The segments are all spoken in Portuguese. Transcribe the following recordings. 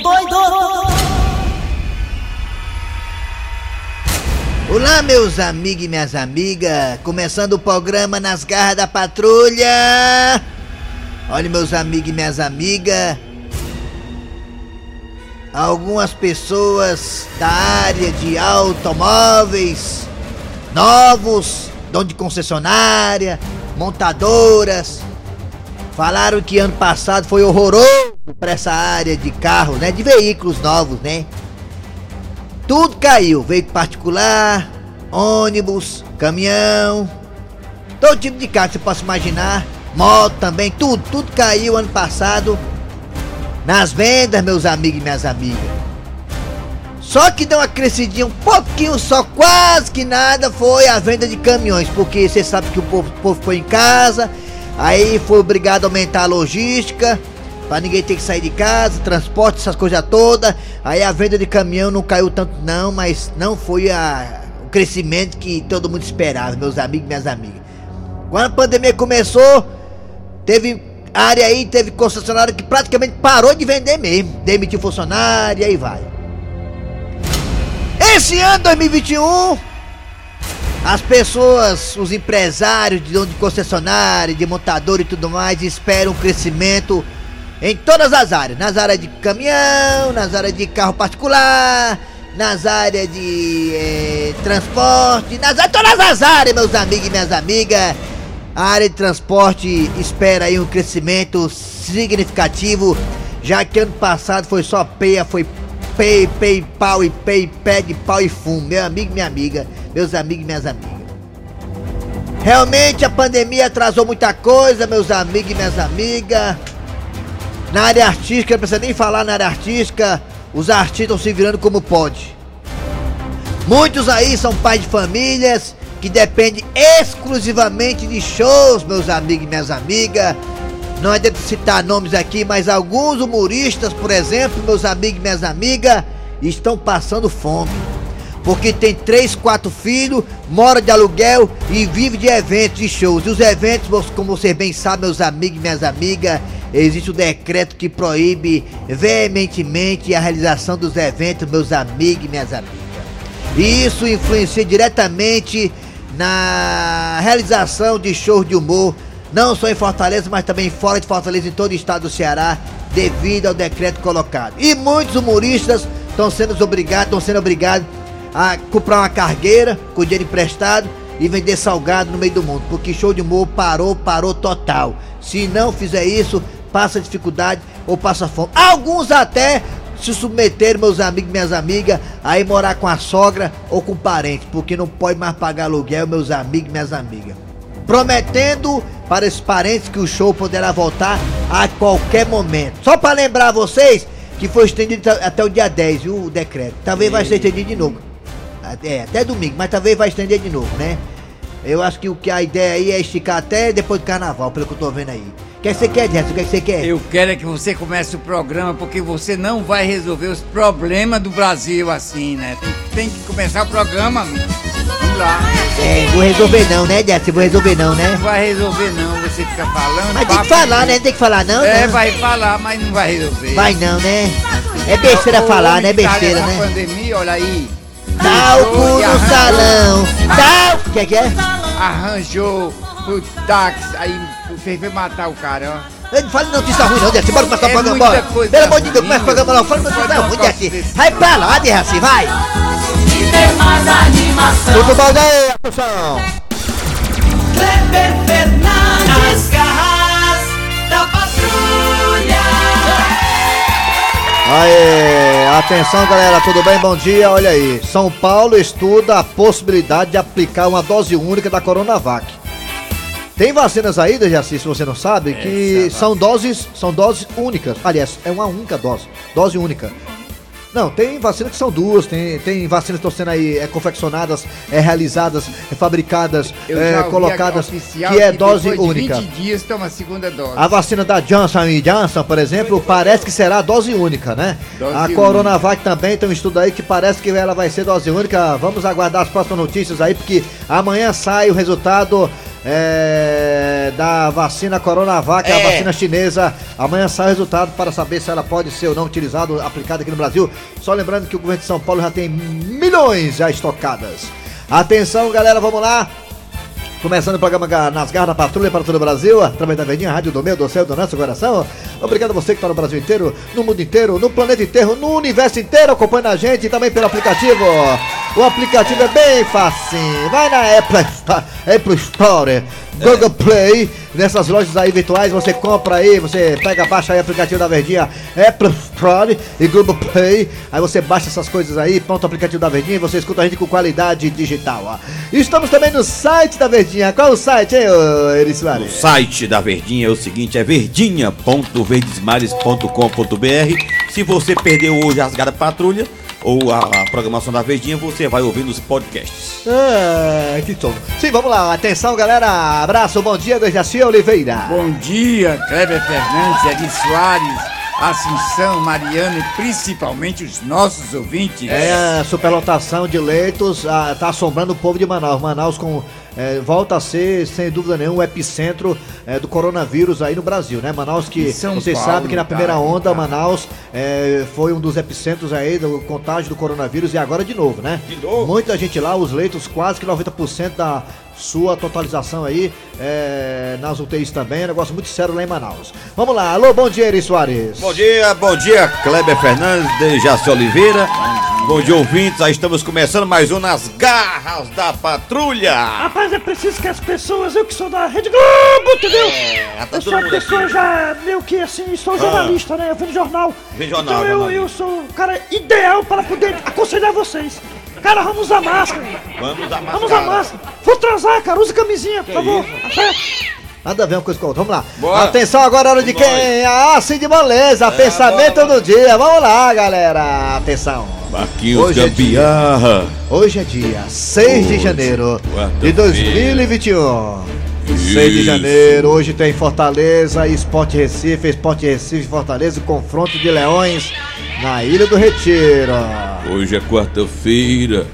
doido! Olá, meus amigos e minhas amigas, começando o programa Nas Garras da Patrulha. Olha, meus amigos e minhas amigas, algumas pessoas da área de automóveis novos, dono de concessionária, montadoras, falaram que ano passado foi horroroso para essa área de carros, né, de veículos novos, né? Tudo caiu, veículo particular, ônibus, caminhão, todo tipo de carro que você possa imaginar, moto também, tudo, tudo caiu ano passado nas vendas, meus amigos e minhas amigas. Só que deu uma crescidinha um pouquinho só, quase que nada, foi a venda de caminhões, porque você sabe que o povo, o povo foi em casa, aí foi obrigado a aumentar a logística, para ninguém ter que sair de casa, transporte, essas coisas todas. Aí a venda de caminhão não caiu tanto não, mas não foi a, o crescimento que todo mundo esperava, meus amigos e minhas amigas. Quando a pandemia começou, teve área aí, teve concessionário que praticamente parou de vender mesmo. Demitiu funcionário e aí vai. Esse ano 2021, as pessoas, os empresários de dono de concessionário, de montador e tudo mais, esperam um crescimento em todas as áreas. Nas áreas de caminhão, nas áreas de carro particular, nas áreas de eh, transporte, nas todas as áreas, meus amigos e minhas amigas. A área de transporte espera aí um crescimento significativo, já que ano passado foi só peia, foi pei, pei, pau e pei, pé de pau e fumo. Meu amigo, minha amiga, meus amigos e minhas amigas. Realmente a pandemia atrasou muita coisa, meus amigos e minhas amigas. Na área artística, não precisa nem falar na área artística, os artistas estão se virando como pode. Muitos aí são pais de famílias que dependem exclusivamente de shows, meus amigos e minhas amigas. Não é de citar nomes aqui, mas alguns humoristas, por exemplo, meus amigos e minhas amigas, estão passando fome. Porque tem três, quatro filhos, mora de aluguel e vive de eventos e shows. E os eventos, como vocês bem sabem, meus amigos e minhas amigas, existe um decreto que proíbe veementemente a realização dos eventos, meus amigos e minhas amigas. E isso influencia diretamente na realização de shows de humor, não só em Fortaleza, mas também fora de Fortaleza, em todo o estado do Ceará, devido ao decreto colocado. E muitos humoristas estão sendo obrigados, estão sendo obrigados a comprar uma cargueira com dinheiro emprestado e vender salgado no meio do mundo, porque show de humor parou, parou total. Se não fizer isso, passa dificuldade ou passa fome. Alguns até se submeteram, meus amigos e minhas amigas, a ir morar com a sogra ou com parente, porque não pode mais pagar aluguel, meus amigos e minhas amigas. Prometendo para esses parentes que o show poderá voltar a qualquer momento. Só para lembrar vocês que foi estendido até o dia 10, viu, o decreto. Talvez vai ser estendido de novo. É, até domingo, mas talvez vai estender de novo, né? Eu acho que o que a ideia aí é esticar até depois do carnaval, pelo que eu tô vendo aí. O que você quer, Jess? O que você quer? Eu quero é que você comece o programa, porque você não vai resolver os problemas do Brasil assim, né? Tem, tem que começar o programa, amigo. Lá. É, vou resolver não, né, Jess? Vou resolver não, né? Não vai resolver não, você fica falando. Mas tem que falar, né? Tem que falar não, É, não. vai falar, mas não vai resolver. Vai não, né? É besteira falar, né? tá Besteira, né? pandemia, olha aí. Talco no salão. Tal. O que é que é? Arranjou o táxi, aí fez matar o cara, ó. Não fale notícia ruim não, Jess. Bora começar o É programa, muita bora. Pelo amor de Deus, começa o programa logo. Fala não notícia pode ruim, desse Vai pra lá, Jess, vai. E tem mais animação. Tudo bom daí, atenção. Kleber Fernandes, as garras da patrulha. Aê, atenção galera, tudo bem? Bom dia, olha aí. São Paulo estuda a possibilidade de aplicar uma dose única da Coronavac. Tem vacinas aí, Dejaci, se você não sabe, que são doses, são doses únicas. Aliás, é uma única dose, dose única. Não, tem vacinas que são duas, tem, tem vacinas que estão sendo aí é, confeccionadas, é, realizadas, é, fabricadas, é, colocadas, que é dose depois de única. 20 dias toma a segunda dose. A vacina da Johnson Johnson, por exemplo, parece que será dose única, né? Dose a única. Coronavac também tem um estudo aí que parece que ela vai ser dose única. Vamos aguardar as próximas notícias aí, porque amanhã sai o resultado é, da vacina Coronavac, a É. vacina chinesa. Amanhã sai o resultado para saber se ela pode ser ou não utilizada, aplicada aqui no Brasil. Só lembrando que o governo de São Paulo já tem milhões já estocadas. Atenção, galera, vamos lá. Começando o programa Nas Garras da Patrulha para todo o Brasil, através da Verdinha Rádio do Meu, do Céu, do Nosso Coração. Obrigado a você que está no Brasil inteiro, no mundo inteiro, no planeta inteiro, no universo inteiro, acompanhando a gente e também pelo aplicativo. O aplicativo é bem facinho. Vai na Apple Apple Store Google Play, nessas lojas aí virtuais, você compra aí, você pega, baixa aí o aplicativo da Verdinha, Apple Store e Google Play. Aí você baixa essas coisas aí, pronto o aplicativo da Verdinha e você escuta a gente com qualidade digital. Ó. Estamos também no site da Verdinha. Qual é o site, hein, Eri O site da Verdinha é o seguinte, é verdinha.verdesmares.com.br. Se você perdeu hoje a Rasgada Patrulha ou a, a programação da Verdinha, você vai ouvir nos podcasts. Ah, que som. Sim, vamos lá. Atenção, galera. Abraço, bom dia, do Jaci Oliveira. Bom dia, Kleber Fernandes, Eri Soares, Assunção, Mariana e principalmente os nossos ouvintes. É, a superlotação de leitos ah, tá assombrando o povo de Manaus. Manaus com, eh, volta a ser, sem dúvida nenhuma, o epicentro eh, do coronavírus aí no Brasil, né? Manaus que, vocês sabem que na primeira tá, onda, tá. Manaus eh, foi um dos epicentros aí do contágio do coronavírus e agora de novo, né? De novo? Muita gente lá, os leitos quase que 90% da sua totalização aí eh, nas UTIs também, é um negócio muito sério lá em Manaus. Vamos lá, alô, bom dia, Eri Soares. Bom dia, bom dia, Kleber Fernandes, de Jaci Oliveira. Bom dia, ouvintes. Aí estamos começando mais um Nas Garras da Patrulha. Rapaz, é preciso que as pessoas, eu que sou da Rede Globo, entendeu? tá eu sou uma pessoa aqui. já meio que assim, sou jornalista, né? Eu vim jornal. Vem jornal, Então eu, jornal. eu sou o cara ideal para poder aconselhar vocês. Cara, vamos usar máscara. Vamos usar Vamos usar máscara. For transar, cara, use camisinha, por favor. Certo? Nada a ver uma coisa com a outra. Vamos lá. Bora. Atenção agora, hora de Vamos quem? Ah, Cid Moleza, pensamento do dia. Vamos lá, galera. Atenção. Marquinhos Hoje é dia. Gambiarra. Hoje é dia 6 de Hoje, janeiro de quarta-feira. 2021. 6 de janeiro, hoje tem Fortaleza, Esporte Recife, Esporte Recife, Fortaleza, confronto de leões na Ilha do Retiro. Hoje é quarta-feira.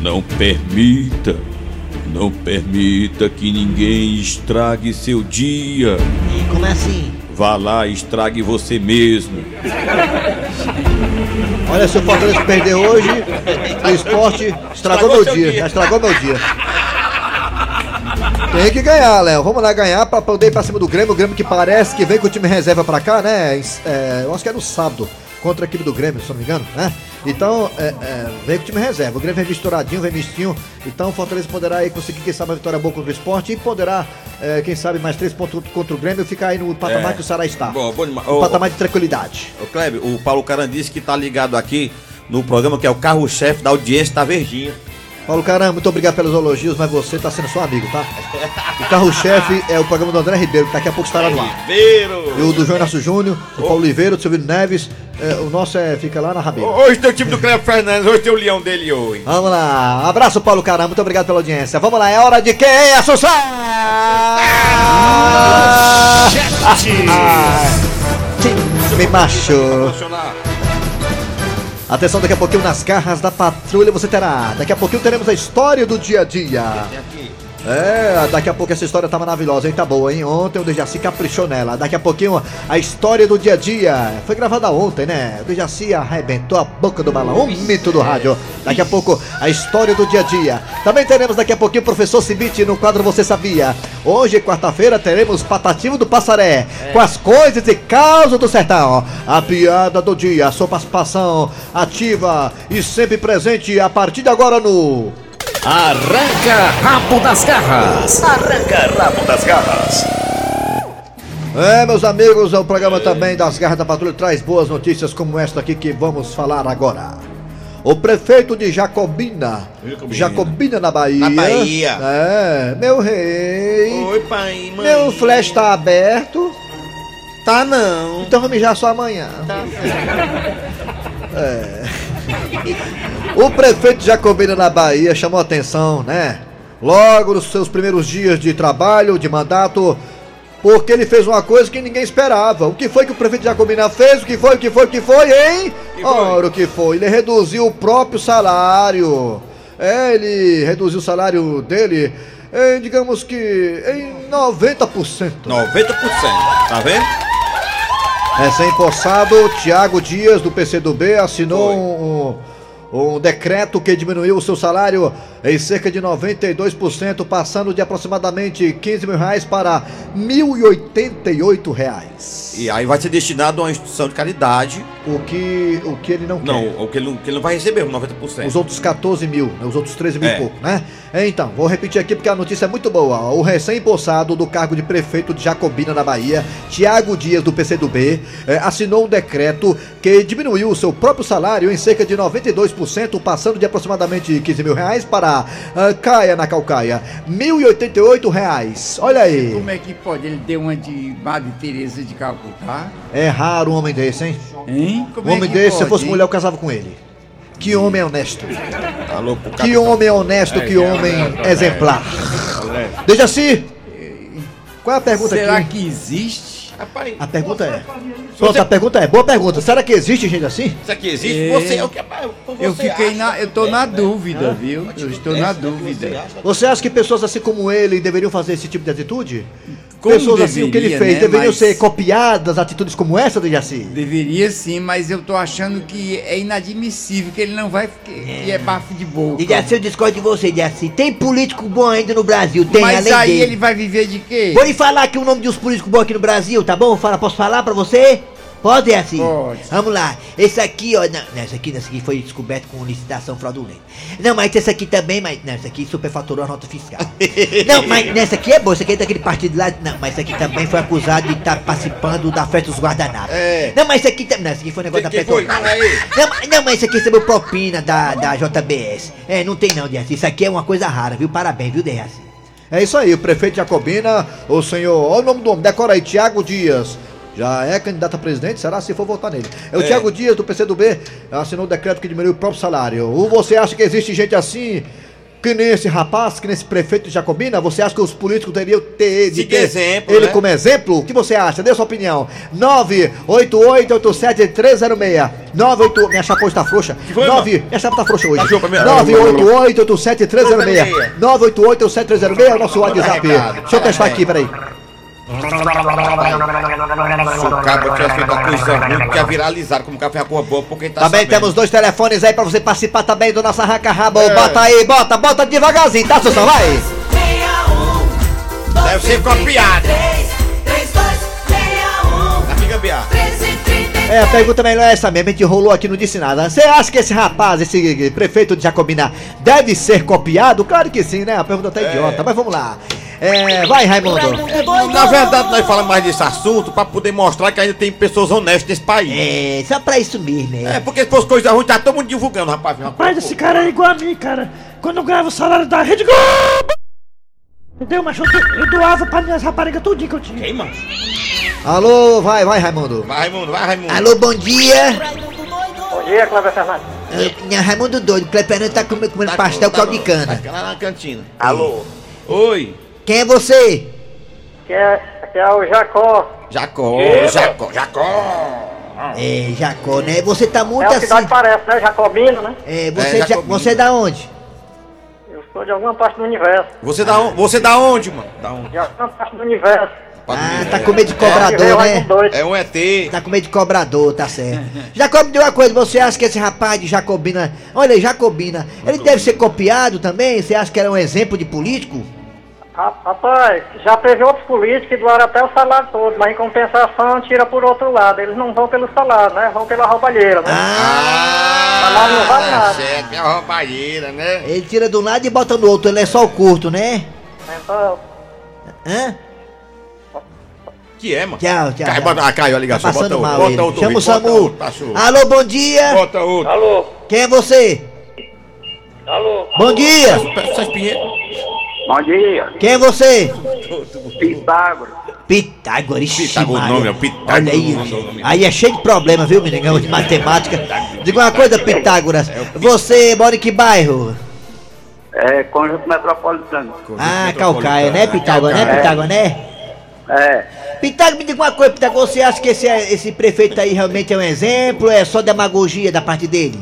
Não permita, não permita que ninguém estrague seu dia. E como é assim? Vá lá e estrague você mesmo. Olha, se o Fortaleza perder hoje, o esporte estragou meu dia, já estragou meu dia. Tem que ganhar, Léo. Vamos lá ganhar pra poder ir pra cima do Grêmio. O Grêmio que parece que vem com o time reserva pra cá, né? É, eu acho que é no sábado, contra a equipe do Grêmio, se não me engano, né? Então, é, é, vem com o time reserva. O Grêmio vem misturadinho, vem mistinho. Então, o Fortaleza poderá aí conseguir, quem sabe, uma vitória boa contra o esporte e poderá, é, quem sabe, mais três pontos contra o Grêmio e ficar aí no patamar É. que o Ceará está. Bom, bom demais. Um patamar de tranquilidade. Ô, Kleber, o Paulo Caran disse que tá ligado aqui no programa que é o carro-chefe da audiência da Verdinha. Paulo Caramba, muito obrigado pelos elogios, mas você tá sendo só amigo, tá? O carro-chefe é o programa do André Ribeiro, que daqui a pouco estará no ar. E o do João Inácio Júnior, do Paulo Oliveira, do Silvio Neves, é, o nosso é, fica lá na Rabeira. Hoje tem o time do Kleber Fernandes, hoje tem o leão dele hoje. Vamos lá, abraço Paulo Caramba, muito obrigado pela audiência. Vamos lá, é hora de quem? Assunção! Me macho. Atenção, daqui a pouquinho nas garras da patrulha você terá. Daqui a pouquinho teremos a história do dia a dia. É, daqui a pouco essa história tá maravilhosa, hein? Tá boa, hein? Ontem o Dejaci caprichou nela. Daqui a pouquinho a história do dia a dia. Foi gravada ontem, né? O Dejaci arrebentou a boca do balão. Um mito do rádio. Daqui a pouco a história do dia a dia. Também teremos daqui a pouquinho o professor Cibite no quadro Você Sabia. Hoje, quarta-feira, teremos Patativo do Passaré. Com as coisas e causas do sertão. A piada do dia, a sua participação ativa e sempre presente a partir de agora no. Arranca rabo das garras. Arranca rabo das garras. É, meus amigos, o programa também das Garras da Patrulha traz boas notícias como esta aqui que vamos falar agora. O prefeito de Jacobina, Jacobina. Jacobina na Bahia. Na Bahia. É, meu rei. Oi, pai, mãe. Meu flash tá aberto, Tá não. então vou mijar só amanhã. É. O prefeito Jacobina na Bahia chamou atenção, né? Logo nos seus primeiros dias de trabalho, de mandato, porque ele fez uma coisa que ninguém esperava. O que foi que o prefeito Jacobina fez? O que foi? O que foi? O que foi, hein? Que foi? Ora, o que foi? Ele reduziu o próprio salário. É, ele reduziu o salário dele em, digamos que, em 90%. 90%. Tá vendo? Recém-possado, Tiago Dias, do PCdoB, assinou um, um decreto que diminuiu o seu salário em cerca de 92%, passando de aproximadamente 15 mil reais para 1.088 reais. E aí vai ser destinado a uma instituição de caridade. O que, o que ele não quer. Não, o que ele não, que ele não vai receber, 90%. Os outros 14 mil, né? os outros 13 mil É. e pouco, né? Então, vou repetir aqui porque a notícia é muito boa. O recém-possado do cargo de prefeito de Jacobina, na Bahia, Tiago Dias, do PCdoB, eh, assinou um decreto que diminuiu o seu próprio salário em cerca de 92%, passando de aproximadamente 15 mil reais para ah, Caia na Calcaia, 1.088 reais. Olha aí. Como é que pode? Ele deu uma de Madre Teresa de Calcutá? É raro um homem desse, hein? Hein? Como Um é homem que desse, se eu pode, fosse hein? mulher, eu casava com ele. Que homem honesto. Tá Que homem honesto, que homem exemplar. Deixa assim. Qual é a pergunta Será aqui? que existe? Rapaz, A pergunta é. Pronto, a pergunta é. Boa pergunta. Será que existe gente assim? isso aqui existe? É. Você é o que você Eu fiquei acha na. Eu tô que na dúvida, viu? Eu estou na dúvida. Você acha que pessoas assim como ele deveriam fazer esse tipo de atitude? Como pessoas assim, o que ele deveria, fez, né? deveriam Mas- ser copiadas, atitudes como essa do Jaci? Deveria sim, mas eu tô achando que é inadmissível, que ele não vai. que, que é bafo de boca. assim, Jaci, eu discordo de você, Jaci. Tem político bom ainda no Brasil, tem Mas além aí dele. ele vai viver de quê? Vou lhe falar aqui o nome de uns políticos bons aqui no Brasil, tá bom? Fala, posso falar pra você? Pode, Jaci? Pode. Vamos lá. Esse aqui, ó. Não, não, esse aqui, esse aqui foi descoberto com licitação fraudulenta. Não, mas esse aqui também, mas. Não, esse aqui superfaturou a nota fiscal. não, mas nessa aqui é boa, esse aqui é daquele partido lá. Não, mas esse aqui também foi acusado de estar participando da festa dos guardanapos. É. Não, mas esse aqui também. Não, esse aqui foi um negócio Quem- da? Petrobras. Não, mas- não, mas esse aqui recebeu propina da, da JBS. É, não tem não, Jaci. Isso aqui é uma coisa rara, viu? Parabéns, viu, Jaci? É isso aí, o prefeito Jacobina, o senhor, olha o nome do homem, decora aí, Tiago Dias. Já é candidato a presidente, será se for votar nele. É o É. Tiago Dias, do PCdoB, assinou o decreto que diminuiu o próprio salário. Ou você acha que existe gente assim, que nem esse rapaz, que nem esse prefeito de Jacobina? Você acha que os políticos teriam ter, de ter exemplo, ele né? como exemplo? O que você acha? Dê sua opinião. 988-87-306. 98... Minha chapa hoje tá frouxa. foi, 9... Minha chapa tá frouxa hoje. Tá show pra mim. 988-87-306. 988-87-306 é o nosso WhatsApp. Deixa eu testar aqui, peraí. Cabo tivesse feito uma coisa ruim, que ia viralizar como café a boa, porque tá Também sabendo. temos dois telefones aí pra você participar também do nosso Arranca Rabo. É. Bota aí, bota, bota devagarzinho, tá, Sussão? Vai! 61 Deve ser copiado. 3261 fica gambiarra. 1330 É, a pergunta melhor é essa mesmo, a gente rolou aqui, não disse nada. Você acha que esse rapaz, esse prefeito de Jacobina, deve ser copiado? Claro que sim, né? A pergunta tá idiota, mas vamos lá. É, vai, Raimundo. Na verdade, nós falamos mais desse assunto pra poder mostrar que ainda tem pessoas honestas nesse país. É, só pra isso mesmo, É, é. porque se fosse coisa ruim, tá todo mundo divulgando, rapaz. Rapaz, esse cara é igual a mim, cara. Quando eu ganhava o salário da Rede Globo. Entendeu? Mas eu, eu doava pra minhas raparigas tudinho que eu tinha. Queima. Alô, vai, vai, Raimundo. Vai, Raimundo, vai, Raimundo. Alô, bom dia. Bom dia, Cláudio Fernandes. É, Raimundo doido, Cleber Fernandes tá comendo, comendo Tá pastel com- caldo de cana. Tá lá na cantina. Alô, Oi. Quem é você? Que é, que é o Jacó. Jacó, Jacó, Jacó. É, Jacó, né? Você tá muito É a assim. cidade parece, né? Jacobino, né? É, você, É, ja- Jacobino. você é da onde? Eu sou de alguma parte do universo. Você da onde? Você da onde, mano? Da onde? De alguma parte do universo. Ah, tá com medo de cobrador, Veio né? É um ET. Tá com medo de cobrador, tá certo. Jacob, me diga uma coisa, você acha que esse rapaz de Jacobina, olha aí, Jacobina, ele deve ser copiado também? Você acha que era um exemplo de político? Ra- Rapaz, já teve outros políticos que doaram até o salário todo, mas em compensação tira por outro lado. Eles não vão pelo salário, né? Vão pela roubalheira, né? Ah, Mas não vale nada. certo, é a roubalheira, né? ele tira de um lado e bota no outro, ele é só o curto, né? Então, Hã? Que é, mano? Tchau, tchau. Cai, tchau. bota, ah, caiu a Tá ligação, bota passando outro, mal bota outro. Chama o bota Samu. outro, cachorro. Alô, bom dia. Bota outro. alô, Quem é você? alô. Bom dia. Espinheiro. Bom dia, Quem é você? Pitágoras. Pitágoras. ixi, Pitágoras, o nome é Pitágoras, Olha aí, nome. aí é cheio de problema, viu, menino? De matemática. Diga uma coisa, Pitágoras. É Você mora em que bairro? É, conjunto metropolitano. Ah, Calcaia, né, Pitágoras, né, Pitágoras, né? É, Pitágoras, me diga uma coisa, Pitágoras. Você acha que esse, esse prefeito aí realmente é um exemplo ou é só demagogia da parte dele?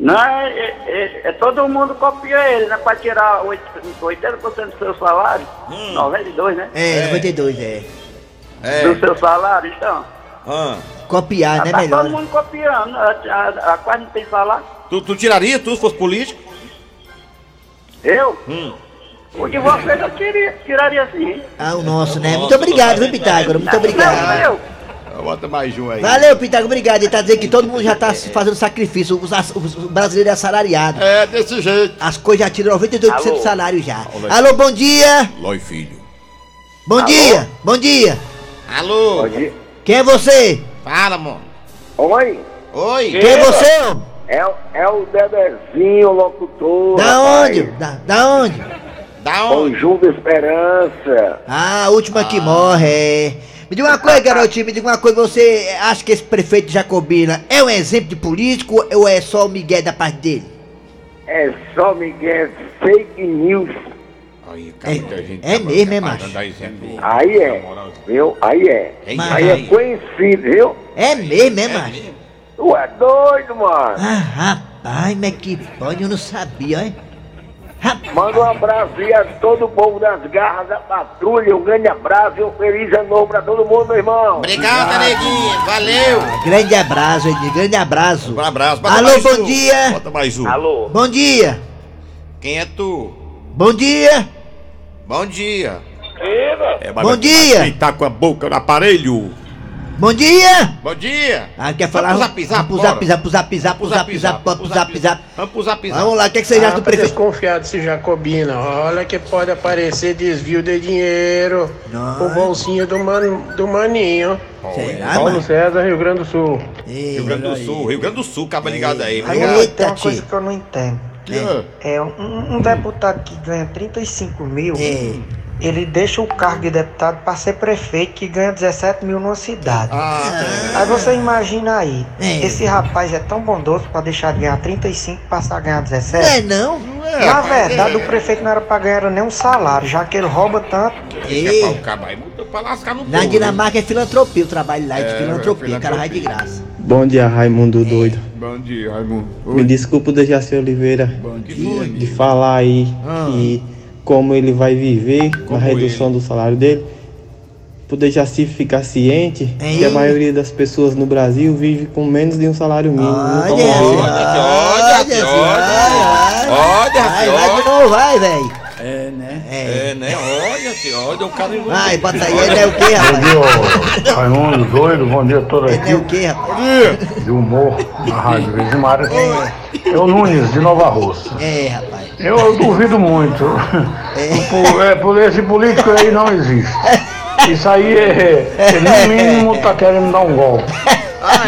Não, é, é- é- é todo mundo copia ele, né? Pra tirar oit- 80% do seu salário. 92, né? É, 92, é. É. Do seu salário, então. Ah. Copiar, né? tá Melhor. todo mundo copiando. A, a- a quase não tem salário. Tu, tu tiraria tu se fosse político? Eu? Hum. O de vocês eu tiraria, tiraria sim. Ah, o nosso, né? Muito obrigado, viu, Pitágoras? Muito Não, obrigado. eu. Bota mais um aí. Valeu, Pitágoras, obrigado. Ele tá dizendo que todo mundo já tá se fazendo sacrifício. Os, as- os brasileiros é assalariado. É, desse jeito. As coisas já tiram 92% do Alô? salário já. Alô? Alô, bom dia! Lói, filho. Bom dia! Bom dia! Alô? Quem é você? Fala, mano. Oi, Oi. Quem é você, homem? é, o- é o Bebezinho, locutor. Da rapaz. onde? Da, da onde? Da onde? Conjunto Esperança. Ah, a última que morre, é. Me diga uma coisa, garotinho, me diga uma coisa, você acha que esse prefeito Jacobina é um exemplo de político ou é só o Miguel da parte dele? É só Miguel, fake news. Aí, É- muita gente é tá mesmo, é, macho? Aí é, viu? Aí é. Mas- Aí é conhecido, viu? É mesmo, é, macho? Tu é doido, mano. Ah, rapaz, mas que pode, eu não sabia, hein? Manda um abraço aí a todo o povo das garras da patrulha. Um grande abraço e um feliz ano novo pra todo mundo, meu irmão. Obrigado, neguinho. Valeu. grande abraço, Ednei, grande abraço. Um abraço. Bota Alô, mais bom um. dia. Bota mais um. Alô? Bom dia, Quem é tu? bom dia, Bom dia. É, mas Bom dia. Quem tá com a boca no aparelho? Bom dia! Bom dia. Ah, quer falar? Vamos pro zap, zap, Vamos zap, zap, pro zap, zap, pro zap, zap. Vamos zap. Vamos lá, o que, é que vocês acham do Ah, tá prefeito? desconfiado desse Jacobina. Olha que pode aparecer desvio de dinheiro. O bolsinho do, man, do maninho. Será, Paulo mano? César, Rio Grande do Sul. Ei, Rio Grande do Sul, Rio Grande do Sul, acaba ligado aí. Aí, tem uma coisa que eu não entendo. É. É um, um deputado que ganha 35 mil, É. ele deixa o cargo de deputado para ser prefeito que ganha 17 mil numa cidade. Aí você imagina aí, É. esse rapaz é tão bondoso para deixar de ganhar 35 e passar a ganhar Não é 17. não? Na verdade, o prefeito não era para ganhar nem um salário, já que ele rouba tanto. Ei. Na. Dinamarca é filantropia, o trabalho lá é de É, filantropia, o cara vai de graça. Bom dia, Raimundo doido. Bom dia, Raimundo. Me desculpa o Dejaci Oliveira Bom dia. de falar aí que como ele vai viver Como na redução do salário dele. Pro Dejaci ficar ciente Hein? que a maioria das pessoas no Brasil vive com menos de um salário mínimo. Olha, Então, olha, olha, olha, Olha, Vai, filho, vai de olha. novo, vai, velho. É, né? É. É, né? Olha, filho, olha o cara. Vai, bota aí, ele é o quê, rapaz? Raimundo, doido, bom dia a toda Ele é o quê, rapaz? de humor na Rádio Vizimara. É o Nunes, de Nova Russa. É, rapaz. Eu duvido muito. Por, é, por esse político aí não existe. Isso aí é, é no mínimo tá querendo dar um golpe.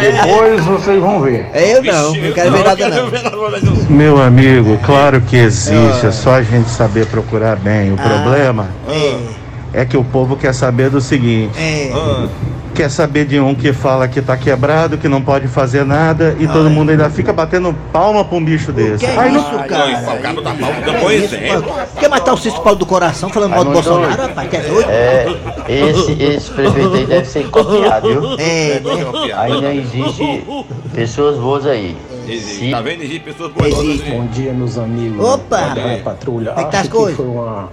Depois vocês vão ver. É eu não, não quero ver nada não. Meu amigo, claro que existe, é só a gente saber procurar bem. O problema é que o povo quer saber do seguinte: É. quer saber de um que fala que tá quebrado, que não pode fazer nada, e todo mundo ainda fica batendo palma pra um bicho desse. Que é isso, Não, o cara? cara da palma dá bom exemplo. Quer matar o Cisto Paulo do coração falando mal do Bolsonaro, rapaz? Que é doido? É, esse, esse prefeito aí deve ser copiado, viu? É, né? Ainda existe pessoas boas aí. Existe, Tá vendo? Existe pessoas boas. Existe. Bom dia, meus amigos Opa! Patrulha. É que tá Acho as coisas? foi uma,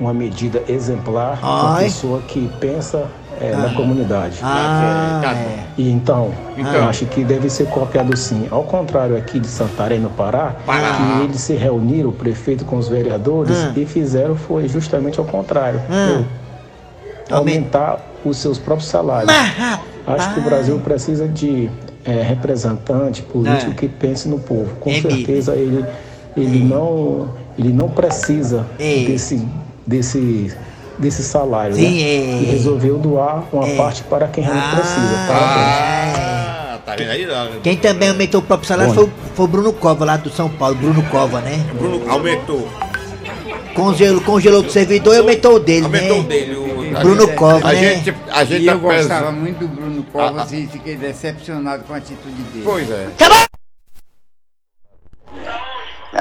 uma medida exemplar uma Ai. pessoa que pensa é, na comunidade. Ah, Tá é. E então, Então. eu acho que deve ser copiado sim. Ao contrário aqui de Santarém, no Pará, Pará. que eles se reuniram, o prefeito com os vereadores, Ah. e fizeram foi justamente ao contrário. Ah. Aumentar os seus próprios salários. Mas. Acho que o Brasil precisa de é, representante político É. que pense no povo. Com É certeza ele, ele, não, ele não precisa desse, desse, desse salário. Sim, né? é. E resolveu doar uma É. parte para quem realmente precisa. Parabéns. Ah, tá vendo aí? Quem também aumentou o próprio salário foi, o- foi o Bruno Cova, lá do São Paulo. Bruno Cova, né? Bruno aumentou. Congelou, congelou do servidor e aumentou o dele, Aumentou né? o dele. o- Bruno Cova, a né? gente, a gente E tá eu gostava pensando- muito do Bruno Covas e fiquei decepcionado com a atitude dele. Pois é. Minha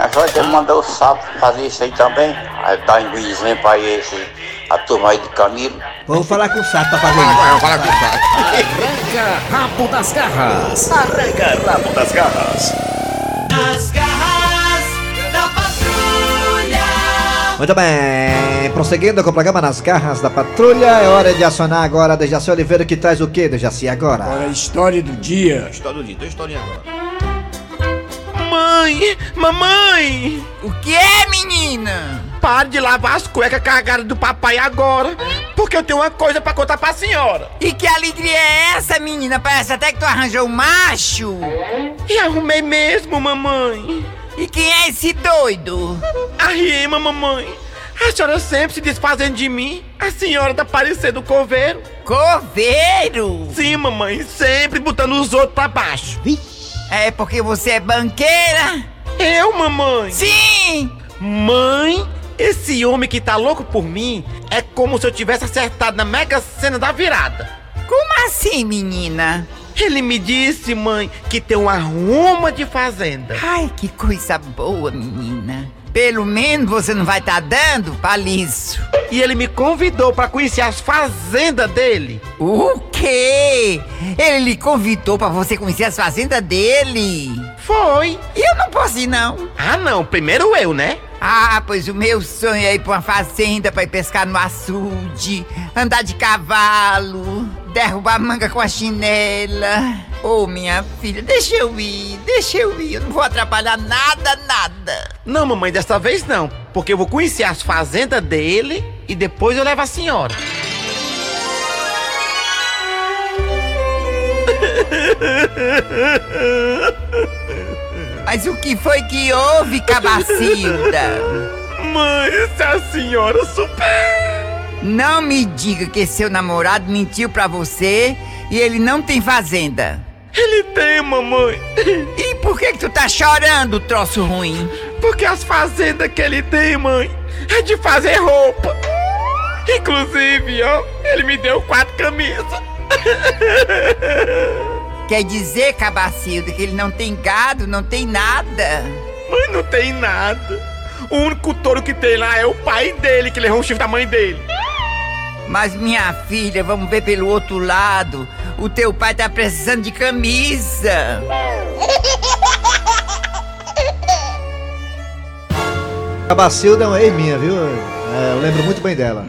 Agora ele mandou o sapo fazer isso aí também. Aí tá indo guizinho pra esse, a turma aí de Camilo. Vamos falar com o sapo pra fazer isso. Vamos falar com o sapo. Arranca rabo das garras. Arranca rabo das garras. As garras da patrulha. Muito bem, prosseguindo com o programa Nas Garras da Patrulha, é hora de acionar agora a Dejaci Oliveira que traz o que, Dejaci, agora? Agora a história do dia. História do dia, tem história agora. Mãe! Mamãe! O que é, menina? Pare de lavar as cuecas cagadas do papai agora, porque eu tenho uma coisa pra contar pra senhora. E que alegria é essa, menina? Parece até que tu arranjou um macho. E arrumei mesmo, mamãe. E quem é esse doido? A Riema, mamãe. A senhora sempre se desfazendo de mim. A senhora tá parecendo coveiro. Coveiro? Sim, mamãe. Sempre botando os outros pra baixo. É porque você é banqueira? Eu, mamãe? Sim! Mãe, esse homem que tá louco por mim é como se eu tivesse acertado na mega cena da virada. Como assim, menina? Ele me disse, mãe, que tem uma ruma de fazenda. Ai, que coisa boa, menina. Pelo menos você não vai estar tá dando palício. E ele me convidou para conhecer as fazendas dele. O quê? Ele lhe convidou para você conhecer as fazendas dele? Foi. E eu não posso ir, não. Ah, não. Primeiro eu, né? Ah, pois o meu sonho é ir pra uma fazenda pra ir pescar no açude, andar de cavalo, derrubar manga com a chinela. Ô, oh, minha filha, deixa eu ir, deixa eu ir, eu não vou atrapalhar nada, nada. Não, mamãe, dessa vez não, porque eu vou conhecer as fazendas dele e depois eu levo a senhora. Mas o que foi que houve, Cabacilda? Mãe, se a senhora super. Não me diga que seu namorado mentiu pra você e ele não tem fazenda. Ele tem, mamãe. E por que, que tu tá chorando, troço ruim? Porque as fazendas que ele tem, mãe, é de fazer roupa. Inclusive, ó, ele me deu quatro camisas. Quer dizer, Cabacildo, que ele não tem gado, não tem nada? Mãe, não tem nada. O único touro que tem lá é o pai dele, que levou o chifre da mãe dele. Mas minha filha, vamos ver pelo outro lado. O teu pai tá precisando de camisa. Cabacilda é uma ex minha, viu? É, eu lembro muito bem dela.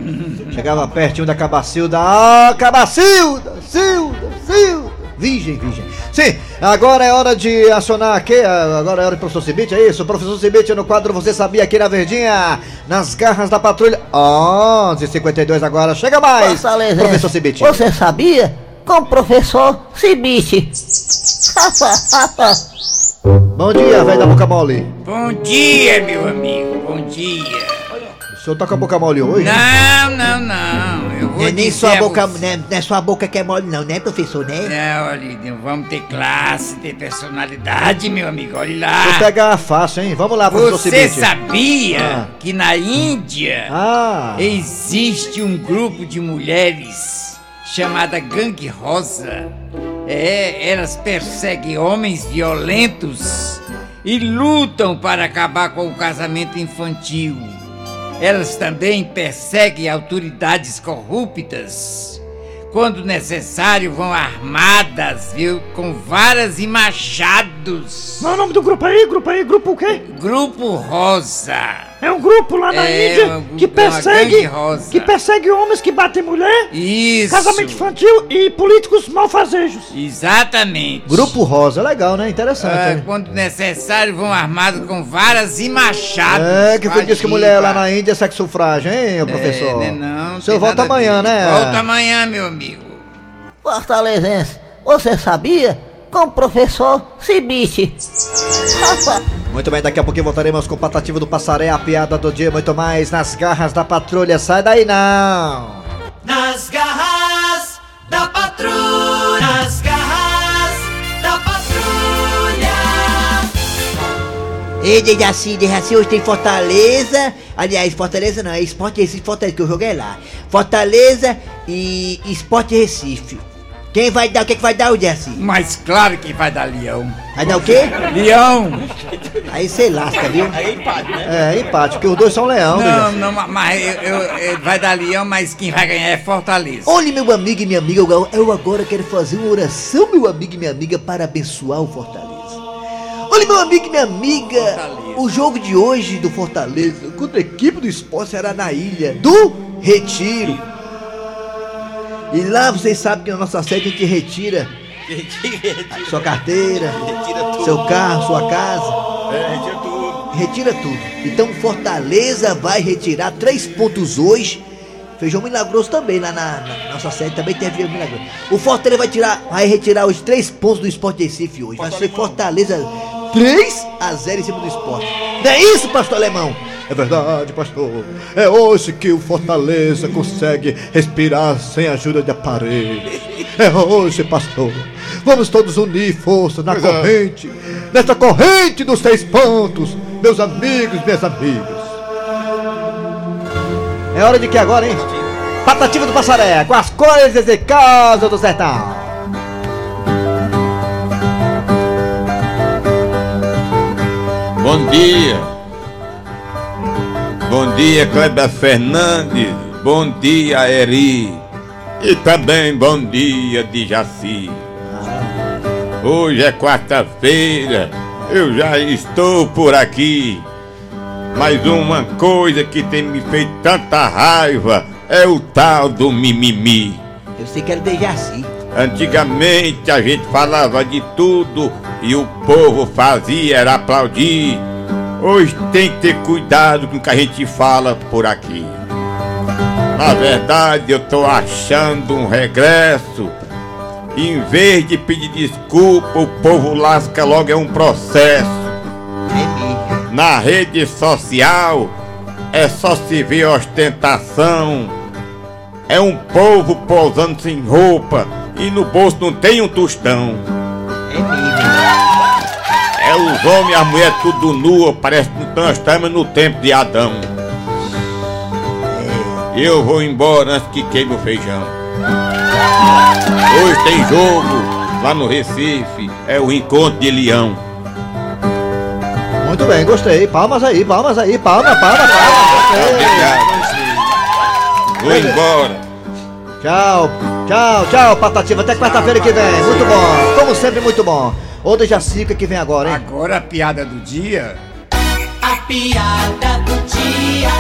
Chegava pertinho da Cabacilda. Ah, Cabacilda! Silda! Silda! Virgem, virgem. Sim, agora é hora de acionar aqui. Agora é hora do professor Cibite, é isso? Professor Cibite no quadro Você Sabia aqui na Verdinha, nas garras da patrulha. 11h52 agora, chega mais! Fortaleza, professor Cibite. Você sabia? Com o professor Cibite. Bom dia, velho da boca mole. Bom dia, meu amigo, bom dia. O senhor tá com a boca mole hoje? Não, não, não. Eu vou Não é nem sua a boca, você- não é, não é sua boca que é mole, não, né, professor, né? Não, olha, vamos ter classe, ter personalidade, meu amigo, olha Vou lá. pegar fácil, hein? Vamos lá, professor Você Cibite. sabia Ah. que na Índia Ah. existe um grupo de mulheres chamada Gangue Rosa? É, elas perseguem homens violentos e lutam para acabar com o casamento infantil. Elas também perseguem autoridades corruptas. Quando necessário, vão armadas, viu? Com varas e machados. Qual é o nome do grupo aí? Grupo aí? Grupo o quê? Grupo Rosa. É um grupo lá na É, Índia um que é persegue que persegue homens que batem mulher, Isso. casamento infantil e políticos malfazejos. Exatamente. Grupo Rosa, legal, né? Interessante. Hein? quando necessário, vão armados com varas e machados. É, que foi disse que mulher lá na Índia é sexo sufrágio, hein, ô professor? É, né, não, O senhor volta amanhã, né? Volta amanhã, meu amigo. Fortalezense, você sabia? Com o professor Cibite. Muito bem, daqui a pouquinho voltaremos com o Patativo do Passaré, a piada do dia, muito mais nas garras da patrulha. Sai daí não! Nas garras da patrulha. Nas garras da patrulha. Ei, Dejaci, Dejaci, hoje tem Fortaleza. Aliás, Fortaleza não, é Esporte Recife, Fortaleza, que eu joguei lá. Fortaleza e Esporte Recife. Quem vai dar, o que, que vai dar o Dejaci? Mas claro que vai dar leão. Vai dar o quê? Leão. Aí você lasca, viu? Aí empate, né? É, empate, porque os dois são leão, Não, não, mas eu, eu- eu- vai dar leão, mas quem vai ganhar é Fortaleza. Olha, meu amigo e minha amiga, eu, eu agora quero fazer uma oração, meu amigo e minha amiga, para abençoar o Fortaleza. Olha, meu amigo e minha amiga, o jogo de hoje do Fortaleza contra a equipe do esporte será na ilha do Retiro. E lá vocês sabem que na nossa sede a gente retira sua carteira, seu carro, sua casa. É, retira tudo. Retira tudo. Então Fortaleza vai retirar três pontos hoje. Feijão Milagroso também, lá na, na nossa sede também tem feijão milagroso. O Fortaleza vai tirar, vai retirar os três pontos do Esporte Recife hoje. Vai ser Fortaleza 3 a 0 em cima do esporte. Não é isso, pastor alemão? É verdade, pastor. É hoje que o Fortaleza consegue respirar sem ajuda de aparelho. É hoje, pastor. Vamos todos unir forças na é. corrente, nessa corrente dos seis pontos, meus amigos, minhas amigas. É hora de que agora, hein? Patativa do Passaré, com as coisas de casa do sertão. Bom dia. Bom dia, Kleber Fernandes. Bom dia, Eri. E também bom dia, de Jaci. Hoje é quarta-feira. Eu já estou por aqui. Mas uma coisa que tem me feito tanta raiva é o tal do mimimi. Eu sei que era de Jaci. Antigamente a gente falava de tudo e o povo fazia era aplaudir. Hoje tem que ter cuidado com o que a gente fala por aqui. Na verdade, eu tô achando um regresso. Em vez de pedir desculpa, o povo lasca logo é um processo. Na rede social é só se ver ostentação. É um povo posando sem roupa e no bolso não tem um tostão. Os homens e as mulheres tudo nua, parece que nós estamos no tempo de Adão. Eu vou embora antes que queime o feijão. Hoje tem jogo lá no Recife, é o encontro de leão. Muito bem, gostei. Palmas aí, palmas aí, palma, palma, palma. Obrigado. Vou embora. Tchau, tchau, tchau, Patativa. Até quarta-feira que vem. Muito bom. Como sempre, muito bom. Ô, de Jacica que vem agora, hein? Agora a piada do dia. A piada do dia.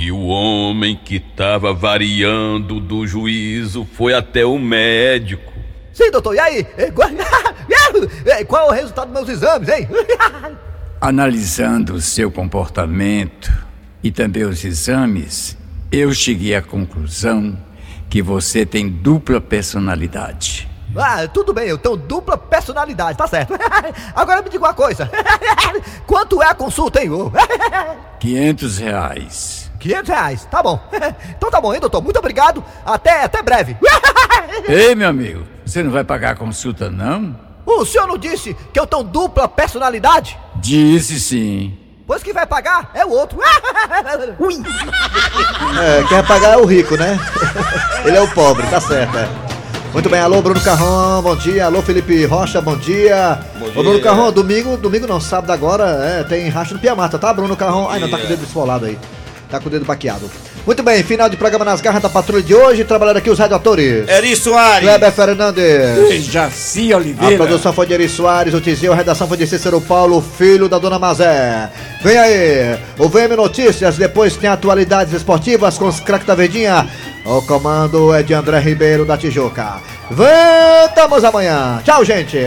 E o homem que tava variando do juízo foi até o médico. Sim, doutor. E aí? Qual- Qual é o resultado dos meus exames, hein? Analisando o seu comportamento e também os exames, eu cheguei à conclusão que você tem dupla personalidade. Ah, tudo bem, eu tenho dupla personalidade, tá certo. Agora me diga uma coisa. Quanto é a consulta, hein? ô? 500 reais. 500 reais, tá bom. Então tá bom, hein, doutor? Muito obrigado. Até, até breve. Ei, meu amigo, você não vai pagar a consulta, não? O senhor não disse que eu tenho dupla personalidade? Disse sim. Pois que vai pagar é o outro. Ui. É, quem vai pagar é o rico, né? Ele é o pobre, tá certo, é. Muito bem, alô Bruno Carrão, bom dia. Alô Felipe Rocha, bom dia. Bom Ô dia. Bruno Carrão, domingo, domingo não, sábado agora, é, tem racha no Piamata, tá, Bruno Carrão? Ai, não, tá com o dedo esfolado aí. Tá com o dedo baqueado. Muito bem, final de programa nas garras da patrulha de hoje, trabalhando aqui os radioatores. Eri Soares. Kleber Fernandes. Jaci A Oliveira. produção foi de Eri Soares, o Tizio, a redação foi de Cícero Paulo, filho da Dona Mazé. Vem aí, o VM Notícias, depois tem atualidades esportivas com os craques da Verdinha. O comando é de André Ribeiro da Tijuca. Voltamos amanhã. Tchau, gente.